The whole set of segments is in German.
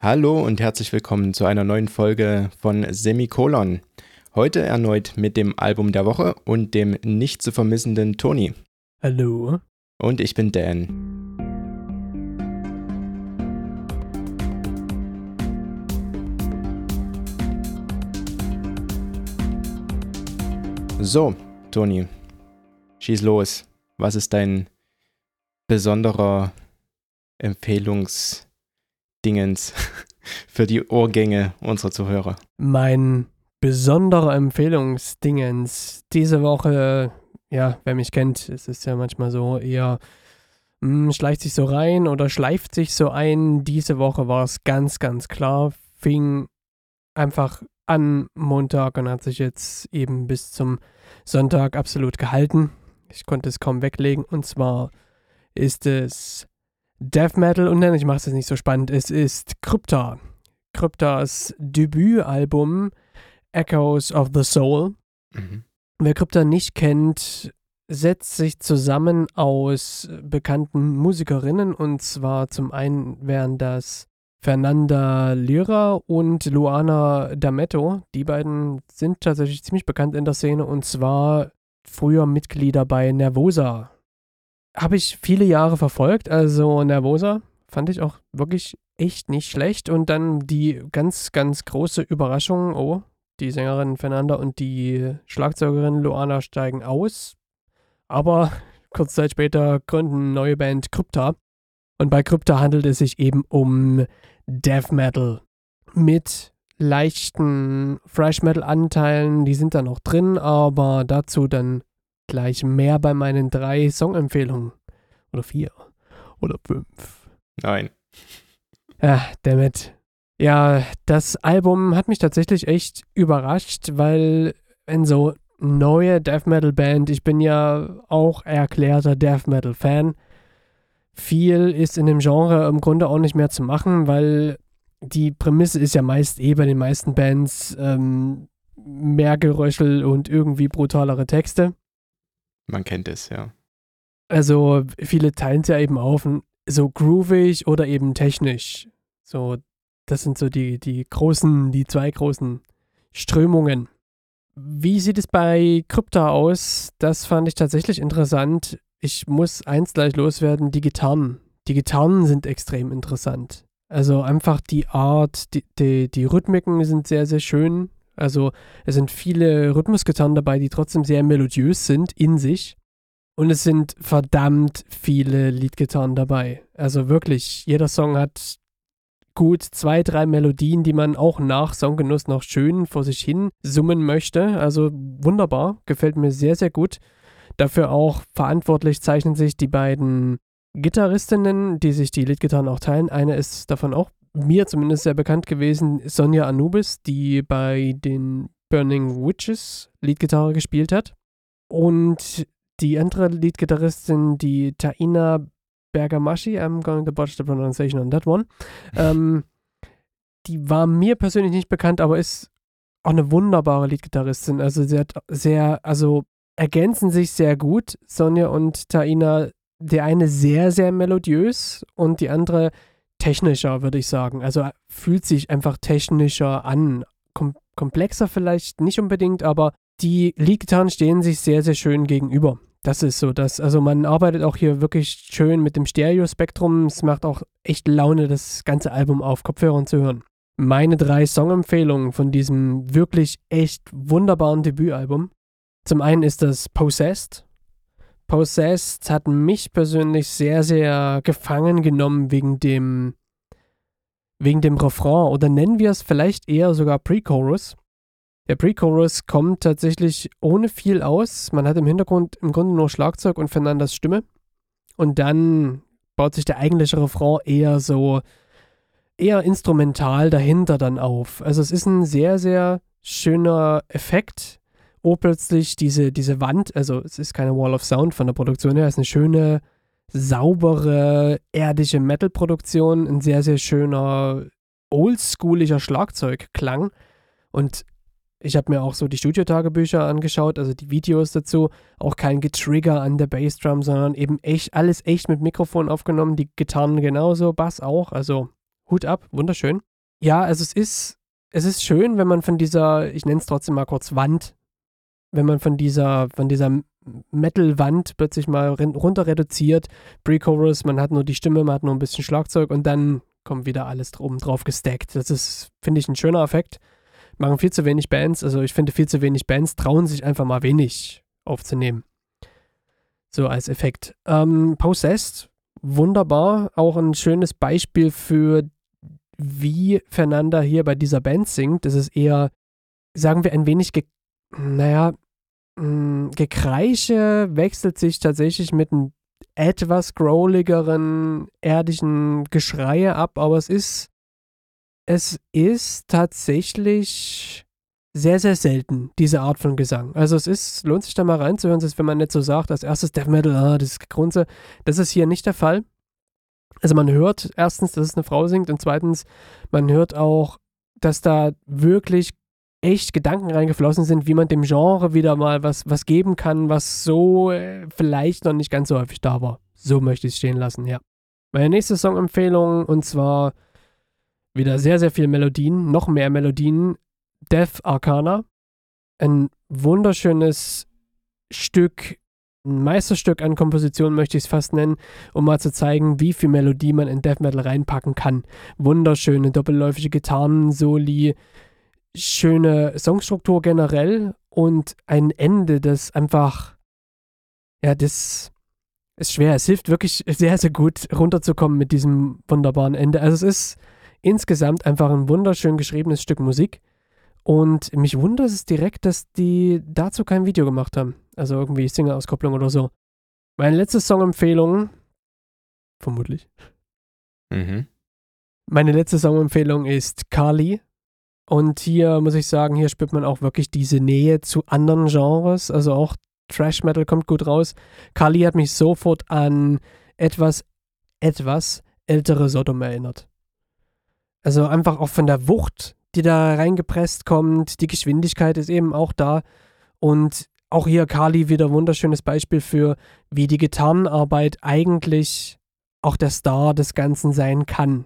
Hallo und herzlich willkommen zu einer neuen Folge von Semikolon. Heute erneut mit dem Album der Woche und dem nicht zu vermissenden Toni. Hallo. Und ich bin Dan. So, Toni, schieß los. Was ist dein besonderer Empfehlungs- Dingens für die Ohrgänge unserer Zuhörer? Mein besonderer Empfehlungsdingens diese Woche, ja, wer mich kennt, es ist ja manchmal so eher hm, schleicht sich so rein oder schleift sich so ein. Diese Woche war es ganz, ganz klar, fing einfach an Montag und hat sich jetzt eben bis zum Sonntag absolut gehalten. Ich konnte es kaum weglegen und zwar ist es Death Metal und dann, ich mache es jetzt nicht so spannend, es ist Krypta. Kryptas Debütalbum Echoes of the Soul. Mhm. Wer Krypta nicht kennt, setzt sich zusammen aus bekannten Musikerinnen und zwar zum einen wären das Fernanda Lira und Luana D'Ametto. Die beiden sind tatsächlich ziemlich bekannt in der Szene und zwar früher Mitglieder bei Nervosa habe ich viele Jahre verfolgt. Also Nervosa fand ich auch wirklich echt nicht schlecht. Und dann die ganz, ganz große Überraschung, oh, die Sängerin Fernanda und die Schlagzeugerin Luana steigen aus. Aber kurz Zeit später gründen neue Band Krypta. Und bei Krypta handelt es sich eben um Death Metal mit leichten Fresh Metal Anteilen, die sind da noch drin, aber dazu dann gleich mehr bei meinen drei Songempfehlungen. Oder vier. Oder fünf. Nein. Ja, damit. Ja, das Album hat mich tatsächlich echt überrascht, weil wenn so neue Death Metal Band, ich bin ja auch erklärter Death Metal Fan, viel ist in dem Genre im Grunde auch nicht mehr zu machen, weil die Prämisse ist ja meist eh bei den meisten Bands ähm, mehr Geröschel und irgendwie brutalere Texte. Man kennt es, ja. Also viele teilen es ja eben auf, so groovig oder eben technisch. So, das sind so die, die großen, die zwei großen Strömungen. Wie sieht es bei Krypta aus? Das fand ich tatsächlich interessant. Ich muss eins gleich loswerden, die Gitarren. Die Gitarren sind extrem interessant. Also einfach die Art, die, die, die Rhythmiken sind sehr, sehr schön. Also es sind viele Rhythmusgitarren dabei, die trotzdem sehr melodiös sind in sich. Und es sind verdammt viele Leadgitarren dabei. Also wirklich, jeder Song hat gut zwei, drei Melodien, die man auch nach Songgenuss noch schön vor sich hin summen möchte. Also wunderbar, gefällt mir sehr, sehr gut. Dafür auch verantwortlich zeichnen sich die beiden Gitarristinnen, die sich die Leadgitarren auch teilen. Eine ist davon auch mir zumindest sehr bekannt gewesen, Sonja Anubis, die bei den Burning Witches Leadgitarre gespielt hat. Und die andere Leadgitarristin, die Taina Bergamaschi, I'm going to botch the pronunciation on that one, ähm, die war mir persönlich nicht bekannt, aber ist auch eine wunderbare Leadgitarristin. Also sie hat sehr, also ergänzen sich sehr gut, Sonja und Taina. Der eine sehr, sehr melodiös und die andere technischer, würde ich sagen. Also fühlt sich einfach technischer an. Kom komplexer vielleicht nicht unbedingt, aber die Lead-Gitarren stehen sich sehr, sehr schön gegenüber. Das ist so, dass, also man arbeitet auch hier wirklich schön mit dem Stereo-Spektrum. Es macht auch echt Laune, das ganze Album auf Kopfhörern zu hören. Meine drei Songempfehlungen von diesem wirklich echt wunderbaren Debütalbum. Zum einen ist das Possessed. Possessed hat mich persönlich sehr, sehr gefangen genommen wegen dem, wegen dem Refrain oder nennen wir es vielleicht eher sogar Pre-Chorus. Der Pre-Chorus kommt tatsächlich ohne viel aus. Man hat im Hintergrund im Grunde nur Schlagzeug und Fernandas Stimme. Und dann baut sich der eigentliche Refrain eher so, eher instrumental dahinter dann auf. Also es ist ein sehr, sehr schöner Effekt. Oh, plötzlich diese, diese Wand, also es ist keine Wall of Sound von der Produktion her, es ist eine schöne, saubere, erdische Metal-Produktion, ein sehr, sehr schöner, oldschooliger Schlagzeugklang. Und ich habe mir auch so die Studiotagebücher angeschaut, also die Videos dazu. Auch kein Getrigger an der Bassdrum, sondern eben echt alles echt mit Mikrofon aufgenommen. Die Gitarren genauso, Bass auch. Also Hut ab, wunderschön. Ja, also es ist, es ist schön, wenn man von dieser, ich nenne es trotzdem mal kurz Wand, wenn man von dieser, von dieser Metal-Wand plötzlich mal runter reduziert, Pre-Chorus, man hat nur die Stimme, man hat nur ein bisschen Schlagzeug und dann kommt wieder alles oben drauf gestackt. Das ist, finde ich, ein schöner Effekt. Machen viel zu wenig Bands, also ich finde viel zu wenig Bands trauen sich einfach mal wenig aufzunehmen. So als Effekt. Ähm, Possessed, wunderbar. Auch ein schönes Beispiel für, wie Fernanda hier bei dieser Band singt. Das ist eher, sagen wir, ein wenig, naja, mh, Gekreische wechselt sich tatsächlich mit einem etwas growligeren, erdischen Geschreie ab, aber es ist, es ist tatsächlich sehr, sehr selten, diese Art von Gesang. Also es ist, lohnt sich da mal reinzuhören, wenn man nicht so sagt, als erstes Death Metal, ah, das ist Grunze. Das ist hier nicht der Fall. Also man hört erstens, dass es eine Frau singt und zweitens, man hört auch, dass da wirklich echt Gedanken reingeflossen sind, wie man dem Genre wieder mal was, was geben kann, was so äh, vielleicht noch nicht ganz so häufig da war. So möchte ich es stehen lassen, ja. Meine nächste Songempfehlung und zwar wieder sehr, sehr viele Melodien, noch mehr Melodien. Death Arcana. Ein wunderschönes Stück, ein Meisterstück an Komposition möchte ich es fast nennen, um mal zu zeigen, wie viel Melodie man in Death Metal reinpacken kann. Wunderschöne doppelläufige Gitarren, Soli, schöne Songstruktur generell und ein Ende, das einfach, ja, das ist schwer. Es hilft wirklich sehr, sehr gut runterzukommen mit diesem wunderbaren Ende. Also es ist insgesamt einfach ein wunderschön geschriebenes Stück Musik. Und mich wundert es direkt, dass die dazu kein Video gemacht haben. Also irgendwie Single-Auskopplung oder so. Meine letzte Songempfehlung, vermutlich. Mhm. Meine letzte Songempfehlung ist Kali und hier muss ich sagen, hier spürt man auch wirklich diese Nähe zu anderen Genres. Also auch Trash Metal kommt gut raus. Kali hat mich sofort an etwas, etwas ältere Sodom erinnert. Also einfach auch von der Wucht, die da reingepresst kommt. Die Geschwindigkeit ist eben auch da. Und auch hier Kali wieder wunderschönes Beispiel für, wie die Gitarrenarbeit eigentlich auch der Star des Ganzen sein kann.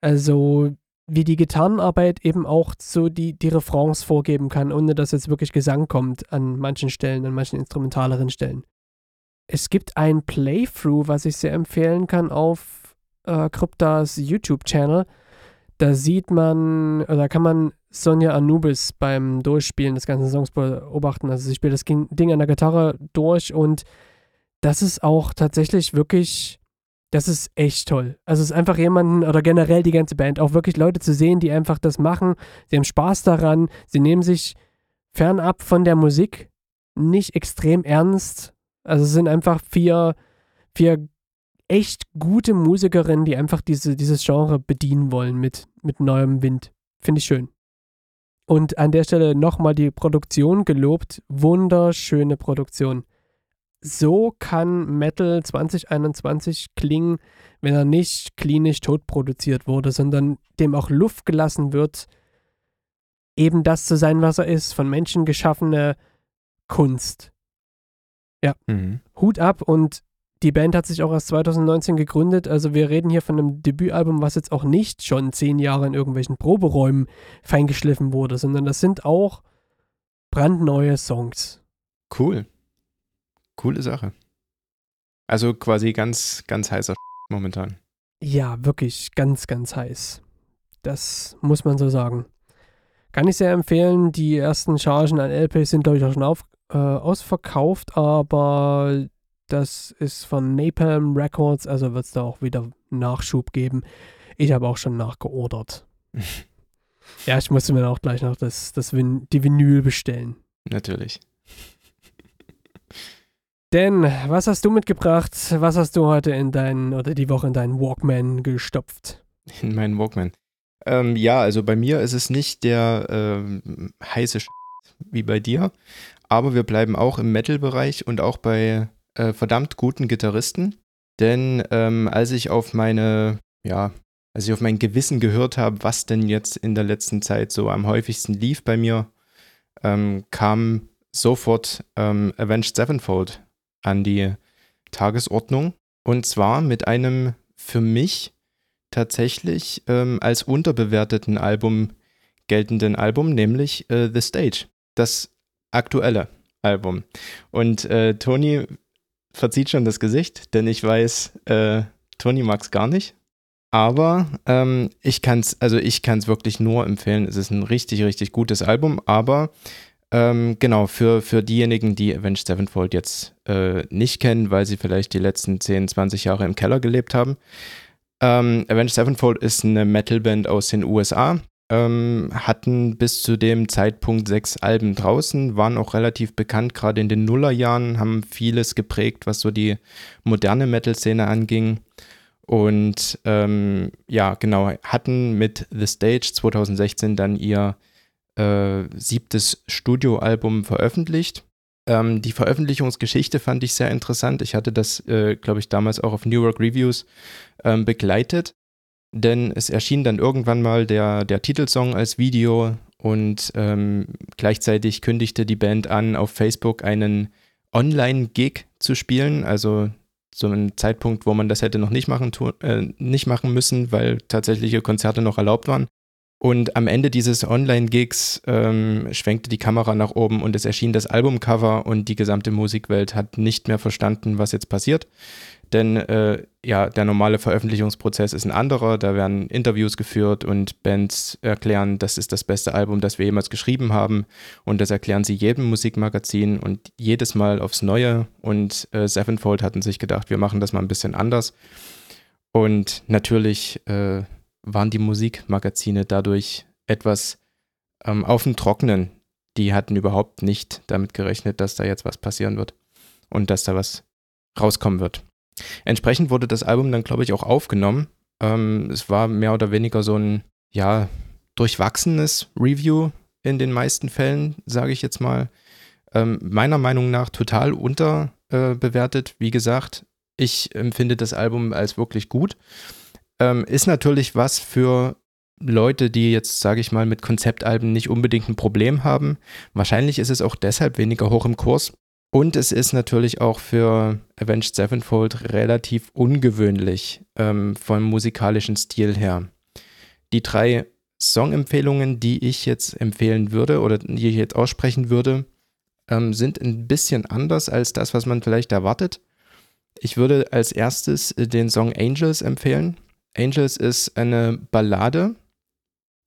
Also wie die Gitarrenarbeit eben auch so die, die Refrains vorgeben kann, ohne dass jetzt wirklich Gesang kommt an manchen Stellen, an manchen instrumentaleren Stellen. Es gibt ein Playthrough, was ich sehr empfehlen kann auf äh, Kryptas YouTube-Channel. Da sieht man, oder kann man Sonja Anubis beim Durchspielen des ganzen Songs beobachten. Also sie spielt das Ding an der Gitarre durch und das ist auch tatsächlich wirklich das ist echt toll. Also es ist einfach jemanden oder generell die ganze Band, auch wirklich Leute zu sehen, die einfach das machen. Sie haben Spaß daran. Sie nehmen sich fernab von der Musik nicht extrem ernst. Also es sind einfach vier, vier echt gute Musikerinnen, die einfach diese, dieses Genre bedienen wollen mit, mit neuem Wind. Finde ich schön. Und an der Stelle nochmal die Produktion gelobt. Wunderschöne Produktion so kann Metal 2021 klingen, wenn er nicht klinisch tot produziert wurde, sondern dem auch Luft gelassen wird, eben das zu sein, was er ist, von Menschen geschaffene Kunst. Ja, mhm. Hut ab und die Band hat sich auch erst 2019 gegründet, also wir reden hier von einem Debütalbum, was jetzt auch nicht schon zehn Jahre in irgendwelchen Proberäumen feingeschliffen wurde, sondern das sind auch brandneue Songs. Cool. Coole Sache. Also quasi ganz, ganz heißer momentan. Ja, wirklich ganz, ganz heiß. Das muss man so sagen. Kann ich sehr empfehlen. Die ersten Chargen an LP sind, glaube ich, auch schon auf, äh, ausverkauft, aber das ist von Napalm Records, also wird es da auch wieder Nachschub geben. Ich habe auch schon nachgeordert. ja, ich musste mir auch gleich noch das, das Vin die Vinyl bestellen. Natürlich. Denn was hast du mitgebracht? Was hast du heute in deinen oder die Woche in deinen Walkman gestopft? In meinen Walkman. Ähm, ja, also bei mir ist es nicht der ähm, heiße Sch wie bei dir, aber wir bleiben auch im Metal-Bereich und auch bei äh, verdammt guten Gitarristen. Denn ähm, als ich auf meine, ja, als ich auf mein Gewissen gehört habe, was denn jetzt in der letzten Zeit so am häufigsten lief bei mir, ähm, kam sofort ähm, Avenged Sevenfold an die Tagesordnung. Und zwar mit einem für mich tatsächlich ähm, als unterbewerteten Album geltenden Album, nämlich äh, The Stage, das aktuelle Album. Und äh, Toni verzieht schon das Gesicht, denn ich weiß, äh, Toni mag es gar nicht. Aber ähm, ich kann es, also ich kann es wirklich nur empfehlen. Es ist ein richtig, richtig gutes Album, aber ähm, genau, für, für diejenigen, die Avenged Sevenfold jetzt äh, nicht kennen, weil sie vielleicht die letzten 10, 20 Jahre im Keller gelebt haben. Ähm, Avenged Sevenfold ist eine Metalband aus den USA, ähm, hatten bis zu dem Zeitpunkt sechs Alben draußen, waren auch relativ bekannt, gerade in den Nullerjahren, haben vieles geprägt, was so die moderne Metal-Szene anging. Und ähm, ja, genau, hatten mit The Stage 2016 dann ihr äh, siebtes Studioalbum veröffentlicht. Ähm, die Veröffentlichungsgeschichte fand ich sehr interessant. Ich hatte das, äh, glaube ich, damals auch auf New York Reviews ähm, begleitet, denn es erschien dann irgendwann mal der, der Titelsong als Video und ähm, gleichzeitig kündigte die Band an, auf Facebook einen Online-Gig zu spielen, also so ein Zeitpunkt, wo man das hätte noch nicht machen, äh, nicht machen müssen, weil tatsächliche Konzerte noch erlaubt waren. Und am Ende dieses Online-Gigs ähm, schwenkte die Kamera nach oben und es erschien das Albumcover und die gesamte Musikwelt hat nicht mehr verstanden, was jetzt passiert. Denn äh, ja, der normale Veröffentlichungsprozess ist ein anderer. Da werden Interviews geführt und Bands erklären, das ist das beste Album, das wir jemals geschrieben haben. Und das erklären sie jedem Musikmagazin und jedes Mal aufs Neue. Und äh, Sevenfold hatten sich gedacht, wir machen das mal ein bisschen anders. Und natürlich äh, waren die Musikmagazine dadurch etwas ähm, auf dem Trockenen. Die hatten überhaupt nicht damit gerechnet, dass da jetzt was passieren wird und dass da was rauskommen wird. Entsprechend wurde das Album dann, glaube ich, auch aufgenommen. Ähm, es war mehr oder weniger so ein, ja, durchwachsenes Review in den meisten Fällen, sage ich jetzt mal. Ähm, meiner Meinung nach total unterbewertet. Äh, Wie gesagt, ich empfinde das Album als wirklich gut. Ähm, ist natürlich was für Leute, die jetzt, sage ich mal, mit Konzeptalben nicht unbedingt ein Problem haben. Wahrscheinlich ist es auch deshalb weniger hoch im Kurs. Und es ist natürlich auch für Avenged Sevenfold relativ ungewöhnlich ähm, vom musikalischen Stil her. Die drei Songempfehlungen, die ich jetzt empfehlen würde oder die ich jetzt aussprechen würde, ähm, sind ein bisschen anders als das, was man vielleicht erwartet. Ich würde als erstes den Song Angels empfehlen. Angels ist eine Ballade.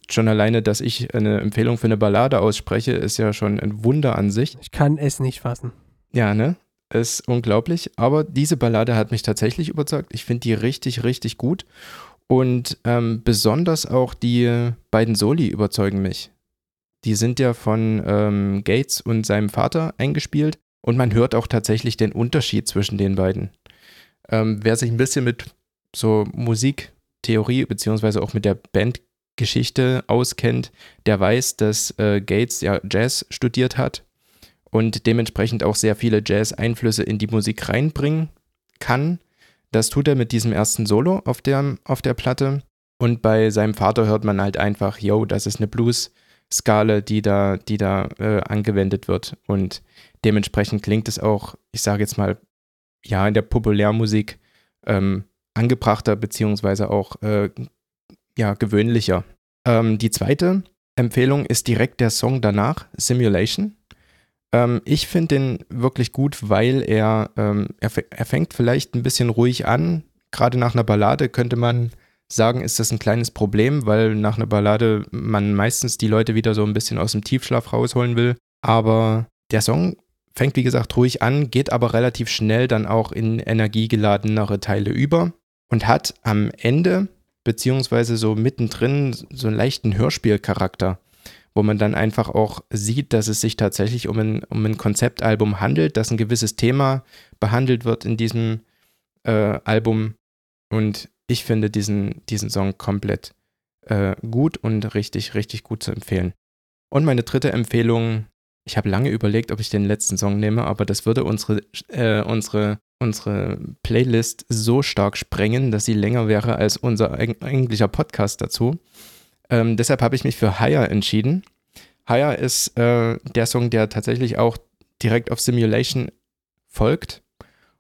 Schon alleine, dass ich eine Empfehlung für eine Ballade ausspreche, ist ja schon ein Wunder an sich. Ich kann es nicht fassen. Ja, ne? Ist unglaublich. Aber diese Ballade hat mich tatsächlich überzeugt. Ich finde die richtig, richtig gut. Und ähm, besonders auch die beiden Soli überzeugen mich. Die sind ja von ähm, Gates und seinem Vater eingespielt. Und man hört auch tatsächlich den Unterschied zwischen den beiden. Ähm, wer sich ein bisschen mit so Musik Theorie beziehungsweise auch mit der Bandgeschichte auskennt, der weiß, dass äh, Gates ja Jazz studiert hat und dementsprechend auch sehr viele Jazz-Einflüsse in die Musik reinbringen kann. Das tut er mit diesem ersten Solo auf der, auf der Platte. Und bei seinem Vater hört man halt einfach, yo, das ist eine Blues-Skala, die da, die da äh, angewendet wird. Und dementsprechend klingt es auch, ich sage jetzt mal, ja, in der Populärmusik ähm, angebrachter beziehungsweise auch äh, ja, gewöhnlicher. Ähm, die zweite Empfehlung ist direkt der Song danach, Simulation. Ähm, ich finde den wirklich gut, weil er, ähm, er, er fängt vielleicht ein bisschen ruhig an. Gerade nach einer Ballade könnte man sagen, ist das ein kleines Problem, weil nach einer Ballade man meistens die Leute wieder so ein bisschen aus dem Tiefschlaf rausholen will. Aber der Song fängt, wie gesagt, ruhig an, geht aber relativ schnell dann auch in energiegeladenere Teile über und hat am Ende, beziehungsweise so mittendrin, so einen leichten Hörspielcharakter, wo man dann einfach auch sieht, dass es sich tatsächlich um ein, um ein Konzeptalbum handelt, dass ein gewisses Thema behandelt wird in diesem äh, Album. Und ich finde diesen, diesen Song komplett äh, gut und richtig, richtig gut zu empfehlen. Und meine dritte Empfehlung, ich habe lange überlegt, ob ich den letzten Song nehme, aber das würde unsere, äh, unsere unsere Playlist so stark sprengen, dass sie länger wäre als unser eigentlicher Podcast dazu. Ähm, deshalb habe ich mich für Higher entschieden. Higher ist äh, der Song, der tatsächlich auch direkt auf Simulation folgt.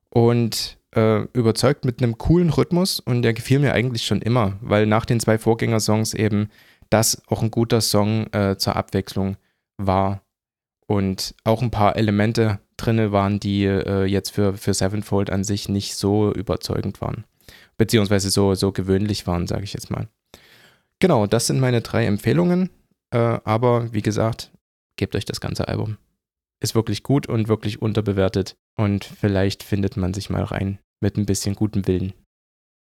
Und äh, überzeugt mit einem coolen Rhythmus und der gefiel mir eigentlich schon immer, weil nach den zwei Vorgängersongs eben das auch ein guter Song äh, zur Abwechslung war und auch ein paar Elemente drin waren, die äh, jetzt für, für Sevenfold an sich nicht so überzeugend waren. Beziehungsweise so, so gewöhnlich waren, sage ich jetzt mal. Genau, das sind meine drei Empfehlungen. Äh, aber wie gesagt, gebt euch das ganze Album. Ist wirklich gut und wirklich unterbewertet. Und vielleicht findet man sich mal rein mit ein bisschen gutem Willen.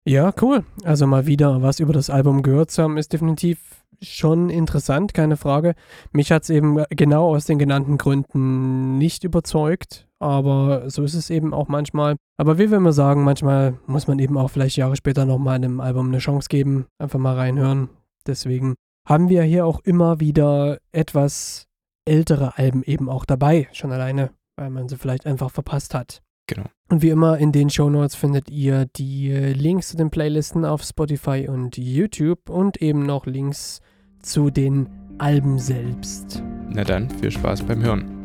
Ja, cool. Also mal wieder was über das Album gehört zu haben, ist definitiv schon interessant, keine Frage. Mich hat es eben genau aus den genannten Gründen nicht überzeugt, aber so ist es eben auch manchmal. Aber wie wir immer sagen, manchmal muss man eben auch vielleicht Jahre später nochmal einem Album eine Chance geben, einfach mal reinhören. Deswegen haben wir hier auch immer wieder etwas ältere Alben eben auch dabei, schon alleine, weil man sie vielleicht einfach verpasst hat. Genau. Und wie immer in den Show Notes findet ihr die Links zu den Playlisten auf Spotify und YouTube und eben noch Links zu den Alben selbst. Na dann, viel Spaß beim Hören.